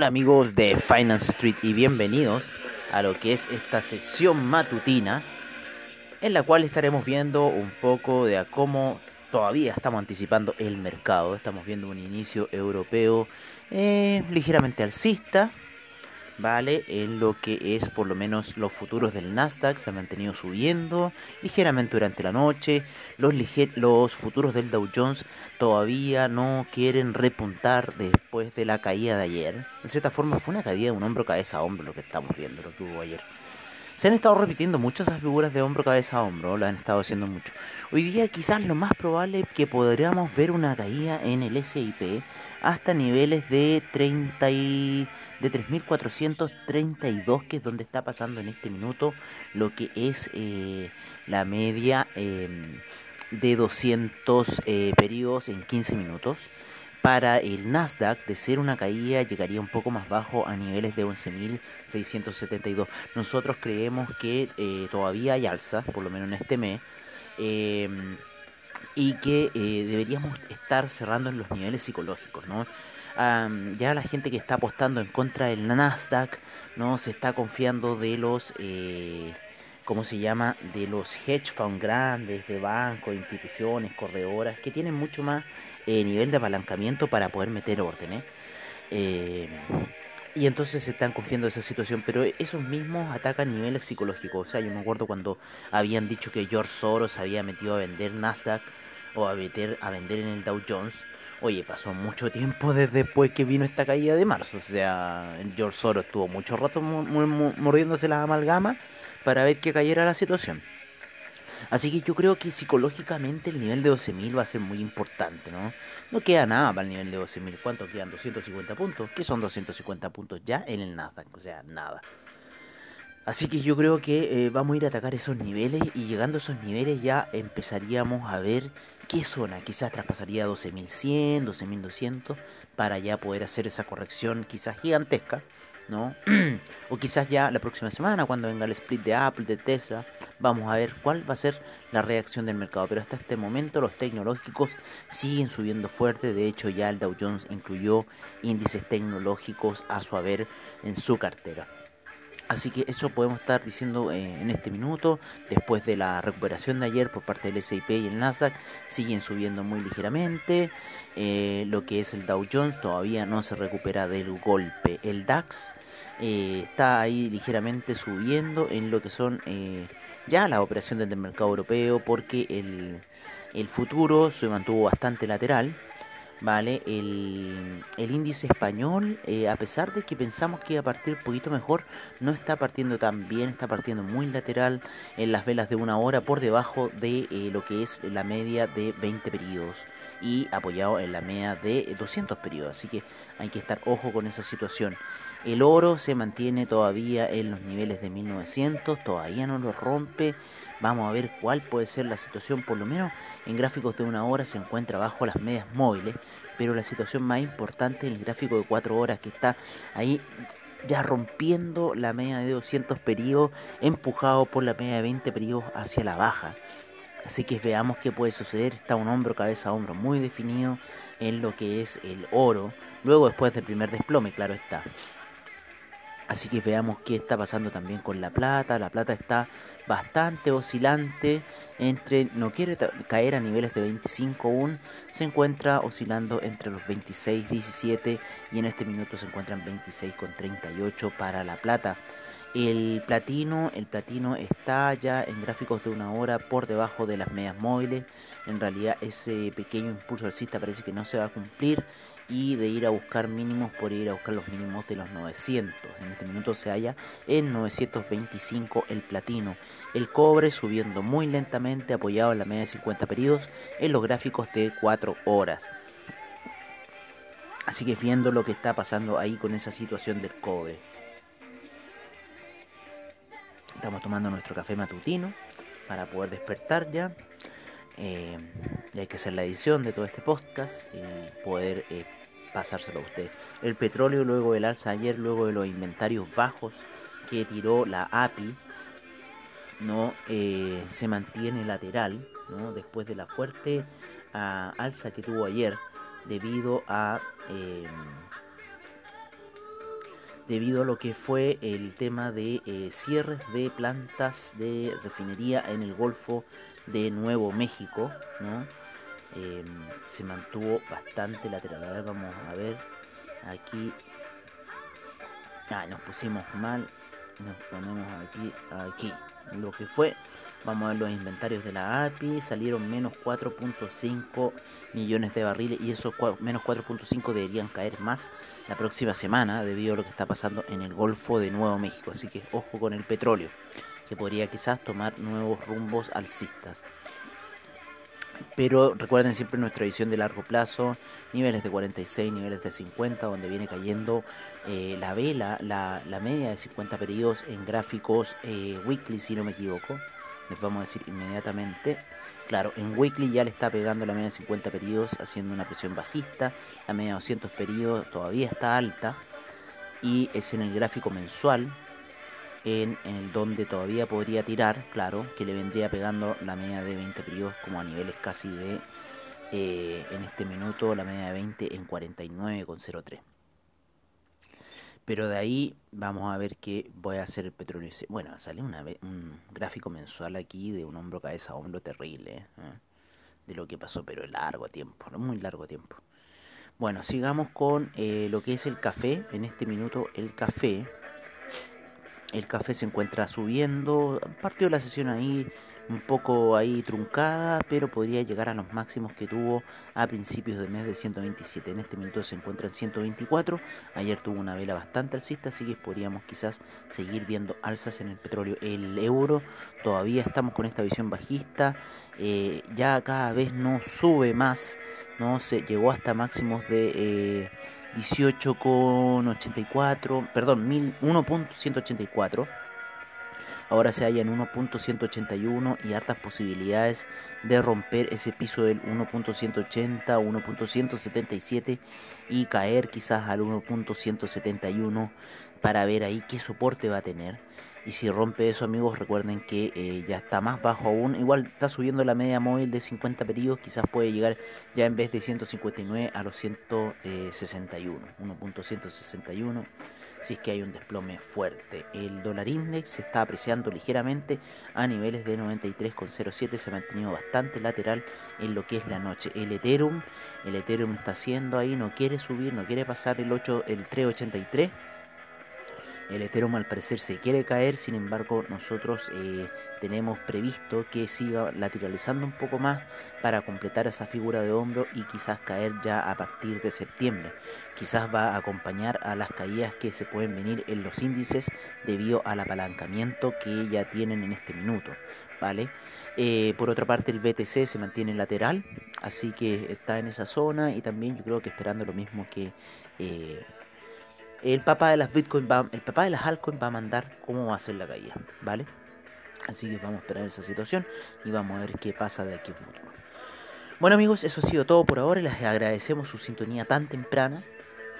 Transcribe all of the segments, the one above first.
Hola amigos de Finance Street y bienvenidos a lo que es esta sesión matutina en la cual estaremos viendo un poco de a cómo todavía estamos anticipando el mercado. Estamos viendo un inicio europeo eh, ligeramente alcista, ¿vale? En lo que es por lo menos los futuros del Nasdaq se han mantenido subiendo ligeramente durante la noche. Los, los futuros del Dow Jones todavía no quieren repuntar después de la caída de ayer. En cierta forma fue una caída de un hombro cabeza a hombro lo que estamos viendo, lo que hubo ayer. Se han estado repitiendo muchas esas figuras de hombro cabeza a hombro, lo han estado haciendo mucho. Hoy día quizás lo más probable es que podríamos ver una caída en el SIP hasta niveles de 30 y de 3.432, que es donde está pasando en este minuto lo que es eh, la media em, de 200 eh, periodos en 15 minutos. Para el Nasdaq, de ser una caída, llegaría un poco más bajo a niveles de 11.672. Nosotros creemos que eh, todavía hay alza, por lo menos en este mes, em, y que deberíamos estar cerrando en los niveles psicológicos, ¿no? Ya la gente que está apostando en contra del Nasdaq, ¿no? Se está confiando de los, eh, ¿cómo se llama? De los hedge funds grandes, de bancos, instituciones, corredoras, que tienen mucho más eh, nivel de apalancamiento para poder meter órdenes. Eh, y entonces se están confiando de esa situación, pero esos mismos atacan niveles psicológicos. O sea, yo me acuerdo cuando habían dicho que George Soros había metido a vender Nasdaq o a, meter, a vender en el Dow Jones Oye, pasó mucho tiempo desde después que vino esta caída de marzo. O sea, George Soros estuvo mucho rato mordiéndose las amalgamas para ver que cayera la situación. Así que yo creo que psicológicamente el nivel de 12.000 va a ser muy importante, ¿no? No queda nada para el nivel de 12.000. ¿Cuánto quedan? 250 puntos. ¿Qué son 250 puntos ya en el Nasdaq? O sea, nada. Así que yo creo que eh, vamos a ir a atacar esos niveles y llegando a esos niveles ya empezaríamos a ver qué zona quizás traspasaría 12.100, 12.200 para ya poder hacer esa corrección quizás gigantesca, ¿no? o quizás ya la próxima semana cuando venga el split de Apple, de Tesla, vamos a ver cuál va a ser la reacción del mercado. Pero hasta este momento los tecnológicos siguen subiendo fuerte, de hecho ya el Dow Jones incluyó índices tecnológicos a su haber en su cartera. Así que eso podemos estar diciendo eh, en este minuto. Después de la recuperación de ayer por parte del SIP y el Nasdaq, siguen subiendo muy ligeramente. Eh, lo que es el Dow Jones todavía no se recupera del golpe. El DAX eh, está ahí ligeramente subiendo en lo que son ya las operaciones del mercado europeo porque el, el futuro se mantuvo bastante lateral. ¿Vale? El, el índice español, eh, a pesar de que pensamos que iba a partir un poquito mejor, no está partiendo tan bien, está partiendo muy lateral en las velas de una hora por debajo de eh, lo que es la media de 20 periodos y apoyado en la media de 200 periodos, así que hay que estar ojo con esa situación. El oro se mantiene todavía en los niveles de 1900, todavía no lo rompe. Vamos a ver cuál puede ser la situación, por lo menos en gráficos de una hora se encuentra bajo las medias móviles, pero la situación más importante en el gráfico de 4 horas que está ahí ya rompiendo la media de 200 periodos, empujado por la media de 20 periodos hacia la baja. Así que veamos qué puede suceder. Está un hombro, cabeza a hombro muy definido en lo que es el oro. Luego después del primer desplome, claro está. Así que veamos qué está pasando también con la plata. La plata está bastante oscilante entre, no quiere caer a niveles de 25 aún, se encuentra oscilando entre los 26, 17 y en este minuto se encuentran 26 con 38 para la plata. El platino, el platino está ya en gráficos de una hora por debajo de las medias móviles. En realidad ese pequeño impulso alcista parece que no se va a cumplir y de ir a buscar mínimos por ir a buscar los mínimos de los 900. En este minuto se halla en 925 el platino. El cobre subiendo muy lentamente apoyado en la media de 50 periodos en los gráficos de 4 horas. Así que viendo lo que está pasando ahí con esa situación del cobre. Estamos tomando nuestro café matutino para poder despertar ya. Eh, y hay que hacer la edición de todo este podcast y poder eh, pasárselo a usted. El petróleo luego del alza ayer, luego de los inventarios bajos que tiró la API, no eh, se mantiene lateral, ¿no? después de la fuerte ah, alza que tuvo ayer debido a debido a lo que fue el tema de eh, cierres de plantas de refinería en el Golfo de Nuevo México, ¿no? Em, se mantuvo bastante lateral. vamos a ver aquí. Ah, nos pusimos mal. Nos ponemos aquí, aquí. Lo que fue Vamos a ver los inventarios de la API. Salieron menos 4.5 millones de barriles y esos menos 4.5 deberían caer más la próxima semana debido a lo que está pasando en el Golfo de Nuevo México. Así que ojo con el petróleo, que podría quizás tomar nuevos rumbos alcistas. Pero recuerden siempre nuestra visión de largo plazo, niveles de 46, niveles de 50, donde viene cayendo eh, la vela, la, media de 50 periodos en gráficos eh, weekly, si no me equivoco les vamos a decir inmediatamente. Claro, en weekly ya le está pegando la media de 50 periodos haciendo una presión bajista. La media de 200 periodos todavía está alta. Y es en el gráfico mensual en, el donde todavía podría tirar, claro, que le vendría pegando la media de 20 periodos como a niveles casi de, eh, en este minuto, la media de 20 en 49,03. Pero de ahí vamos a ver que voy a hacer petróleo. Bueno, sale una, un gráfico mensual aquí de un hombro cabeza hombro terrible. ¿eh? De lo que pasó, pero largo tiempo, no muy largo tiempo. Bueno, sigamos con eh, lo que es el café. En este minuto el café. El café se encuentra subiendo. Partió la sesión ahí un poco ahí truncada, pero podría llegar a los máximos que tuvo a principios del mes de 127. En este minuto se encuentra en 124. Ayer tuvo una vela bastante alcista, así que podríamos quizás seguir viendo alzas en el petróleo. El euro todavía estamos con esta visión bajista, eh, ya cada vez no sube más, no se llegó hasta máximos de eh, 18,84, perdón, 1.184 ahora se halla en 1.181 y hartas posibilidades de romper ese piso del 1.180, 1.177 y caer quizás al 1.171 para ver ahí qué soporte va a tener. Y si rompe eso, amigos, recuerden que eh, ya está más bajo aún. Igual está subiendo la media móvil de 50 periodos. Quizás puede llegar ya en vez de 159 a los 161. 1.161 si es que hay un desplome fuerte. El dólar index se está apreciando ligeramente a niveles de 93,07, se ha mantenido bastante lateral en lo que es la noche. El Ethereum, el Ethereum está haciendo ahí, no quiere subir, no quiere pasar el 8, el 383 el Ethereum al parecer se quiere caer, sin embargo nosotros eh, tenemos previsto que siga lateralizando un poco más para completar esa figura de hombro y quizás caer ya a partir de septiembre. Quizás va a acompañar a las caídas que se pueden venir en los índices debido al apalancamiento que ya tienen en este minuto. ¿vale? Eh, por otra parte el BTC se mantiene lateral, así que está en esa zona y también yo creo que esperando lo mismo que... Eh, el papá de las Bitcoin va, el papá de las altcoins va a mandar cómo va a ser la caída, ¿vale? Así que vamos a esperar esa situación y vamos a ver qué pasa de aquí a futuro. Bueno amigos, eso ha sido todo por ahora. Les agradecemos su sintonía tan temprana.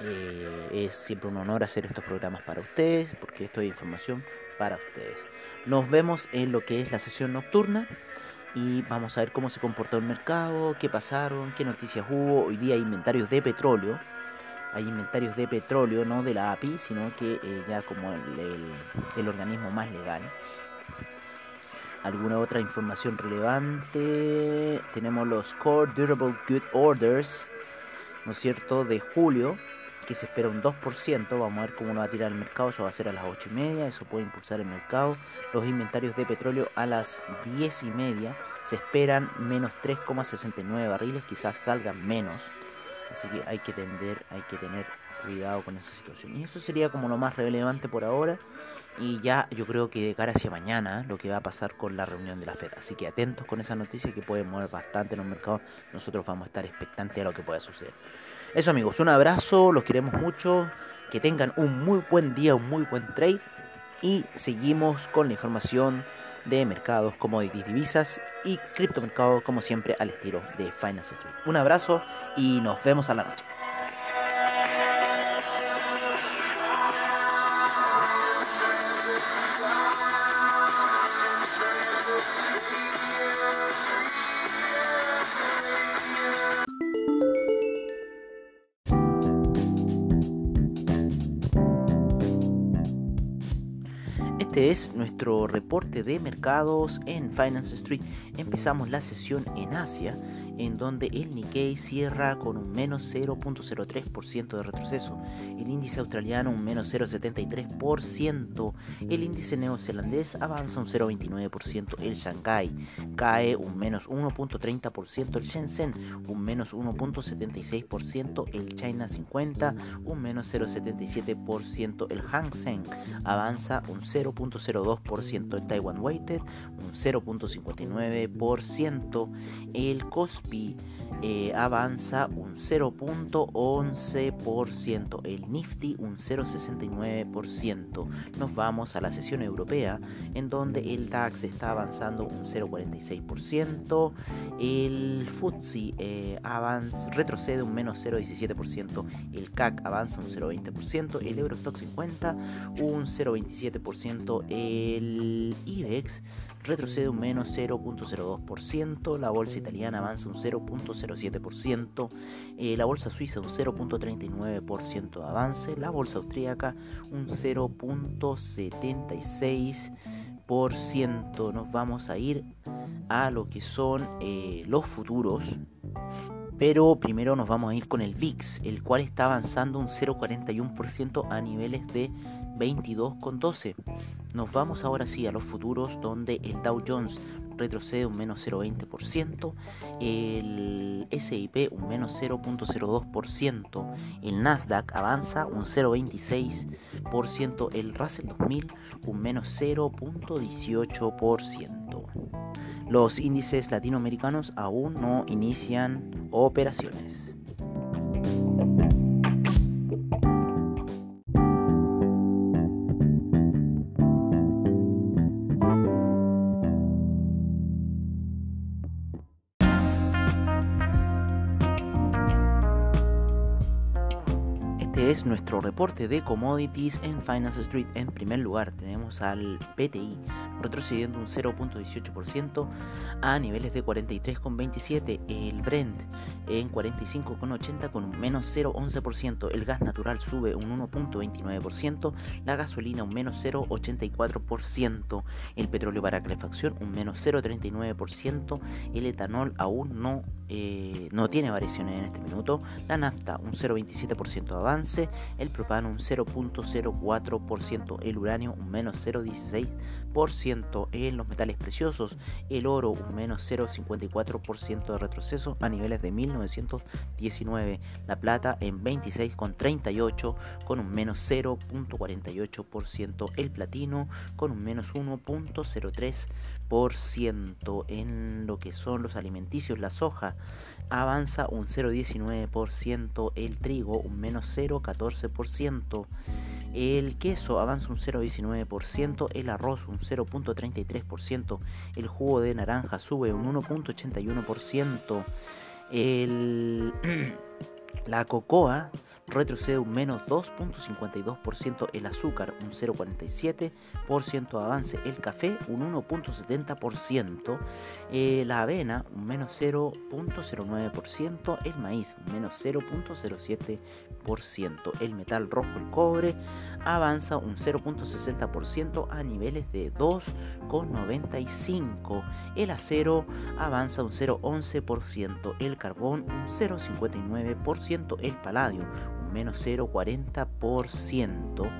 Eh, es siempre un honor hacer estos programas para ustedes, porque esto es información para ustedes. Nos vemos en lo que es la sesión nocturna y vamos a ver cómo se comportó el mercado, qué pasaron, qué noticias hubo. Hoy día inventarios de petróleo hay inventarios de petróleo, no de la API, sino que eh, ya como el, organismo más legal. ¿Alguna otra información relevante? Tenemos los Core Durable Good Orders, ¿no es cierto?, de julio, que se espera un 2%. Vamos a ver cómo lo va a tirar el mercado. Eso va a ser a las 8 y media. Eso puede impulsar el mercado. Los inventarios de petróleo a las 10 y media se esperan menos 3,69 barriles. Quizás salgan menos. Así que hay que tender, hay que tener cuidado con esa situación. Y eso sería como lo más relevante por ahora. Y ya yo creo que de cara hacia mañana lo que va a pasar con la reunión de la Fed. Así que atentos con esa noticia que puede mover bastante los mercados. Nosotros vamos a estar expectantes a lo que pueda suceder. Eso amigos, un abrazo, los queremos mucho. Que tengan un muy buen día, un muy buen trade. Y seguimos con la información de mercados, commodities, divisas y criptomercados como siempre al estilo de Finance Street. Un abrazo y nos vemos a la noche. Es nuestro reporte de mercados en Finance Street. Empezamos la sesión en Asia, en donde el Nikkei cierra con un menos 0.03% de retroceso, el índice australiano un menos 0.73%, el índice neozelandés avanza un 0.29%, el Shanghai cae un menos 1.30%, el Shenzhen un menos 1.76%, el China 50 un menos 0.77%, el Hang Seng avanza un 0. 0.02%, el Taiwan Weighted un 0.59%, el Kospi eh, avanza un 0.11%, el Nifty un 0.69%. Nos vamos a la sesión europea en donde el DAX está avanzando un 0.46%, el FTSE eh, retrocede un menos 0.17%, el CAC avanza un 0.20%, el Eurostock 50 un 0.27%, el IBEX retrocede un menos 0.02%, la bolsa italiana avanza un 0.07%, eh, la bolsa suiza un 0.39% de avance, la bolsa austríaca un 0.76%. Nos vamos a ir a lo que son eh, los futuros. Pero primero nos vamos a ir con el VIX, el cual está avanzando un 0.41% a niveles de 22,12. Nos vamos ahora sí a los futuros donde el Dow Jones retrocede un menos 0,20%, el SIP un menos 0.02%, el Nasdaq avanza un 0,26%, el Russell 2000 un menos 0.18%. Los índices latinoamericanos aún no inician operaciones. Es nuestro reporte de commodities en Finance Street. En primer lugar tenemos al PTI retrocediendo un 0.18% a niveles de 43,27. El Brent en 45,80 con un menos 0,11%. El gas natural sube un 1.29%. La gasolina un menos 0,84%. El petróleo para calefacción un menos 0,39%. El etanol aún no, eh, no tiene variaciones en este minuto. La nafta un 0,27% de avance. El propano un 0.04%, el uranio un menos 0.16%, en los metales preciosos el oro un menos 0.54% de retroceso a niveles de 1919, la plata en 26,38 con un menos 0.48%, el platino con un menos 1.03% en lo que son los alimenticios, la soja avanza un 0,19%, el trigo un menos 0,14%, el queso avanza un 0,19%, el arroz un 0,33%, el jugo de naranja sube un 1,81%, el, la cocoa retrocede un menos 2.52%, el azúcar un 0.47% de avance, el café un 1.70%, eh, la avena un menos 0.09%, el maíz un menos 0.07%, el metal rojo, el cobre, avanza un 0.60% a niveles de 2,95%, el acero avanza un 0.11%, el carbón un 0.59%, el paladio menos 0,40%,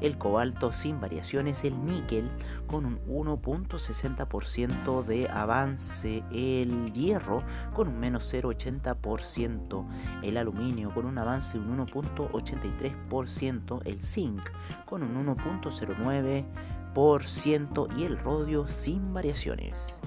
el cobalto sin variaciones, el níquel con un 1.60% de avance, el hierro con un menos 0.80%, el aluminio con un avance de un 1.83%, el zinc con un 1.09% y el rodio sin variaciones.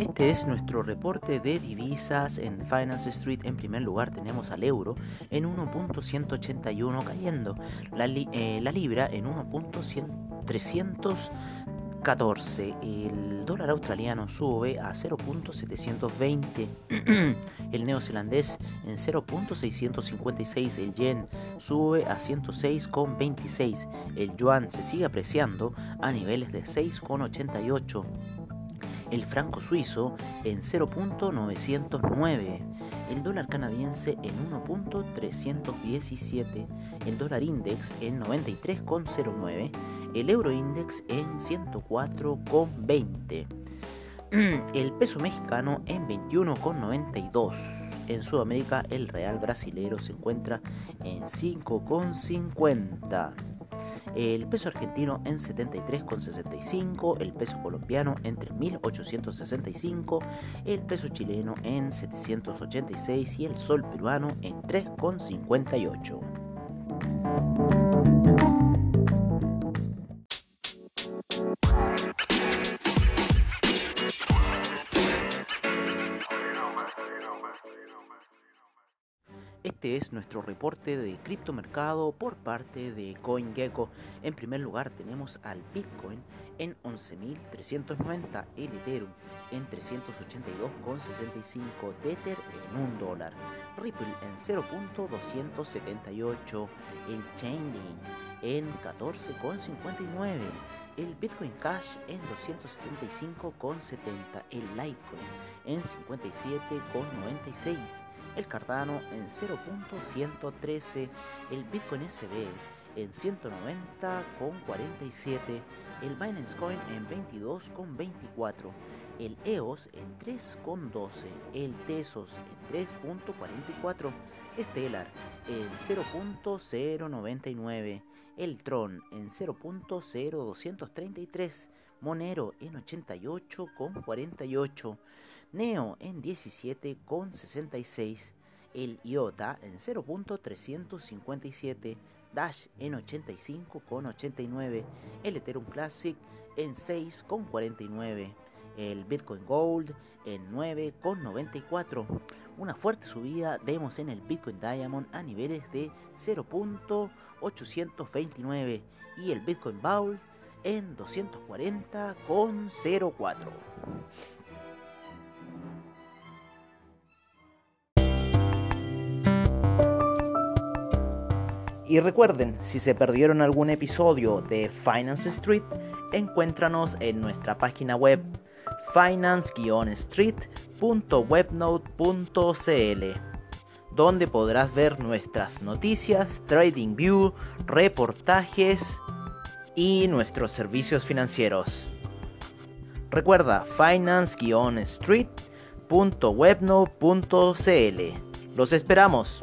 Este es nuestro reporte de divisas en Finance Street. En primer lugar tenemos al euro en 1.181 cayendo, la, eh, la libra en 1.314, el dólar australiano sube a 0.720, el neozelandés en 0.656, el yen sube a 106.26, el yuan se sigue apreciando a niveles de 6.88 el franco suizo en 0.909, el dólar canadiense en 1.317, el dólar index en 93.09, el euro index en 104.20, el peso mexicano en 21.92. En Sudamérica el real brasilero se encuentra en 5.50 el peso argentino en 73,65, el peso colombiano en 3.865, el peso chileno en 786 y el sol peruano en 3,58. Este es nuestro reporte de criptomercado por parte de CoinGecko. En primer lugar tenemos al Bitcoin en 11.390, el Ethereum en 382,65, Tether en 1 dólar, Ripple en 0.278, el Chainlink en 14,59, el Bitcoin Cash en 275,70, el Litecoin en 57,96 el Cardano en 0.113, el Bitcoin SB en 190,47, el Binance Coin en 22,24, el EOS en 3,12, el Tesos en 3.44, Stellar en 0.099, el Tron en 0.0233, Monero en 88,48, Neo en 17,66, el IOTA en 0.357, Dash en 85,89, el Ethereum Classic en 6,49, el Bitcoin Gold en 9,94. Una fuerte subida vemos en el Bitcoin Diamond a niveles de 0.829 y el Bitcoin Vault en 240,04. Y recuerden, si se perdieron algún episodio de Finance Street, encuéntranos en nuestra página web finance-street.webnote.cl donde podrás ver nuestras noticias, trading view, reportajes y nuestros servicios financieros. Recuerda finance-street.webnote.cl. Los esperamos.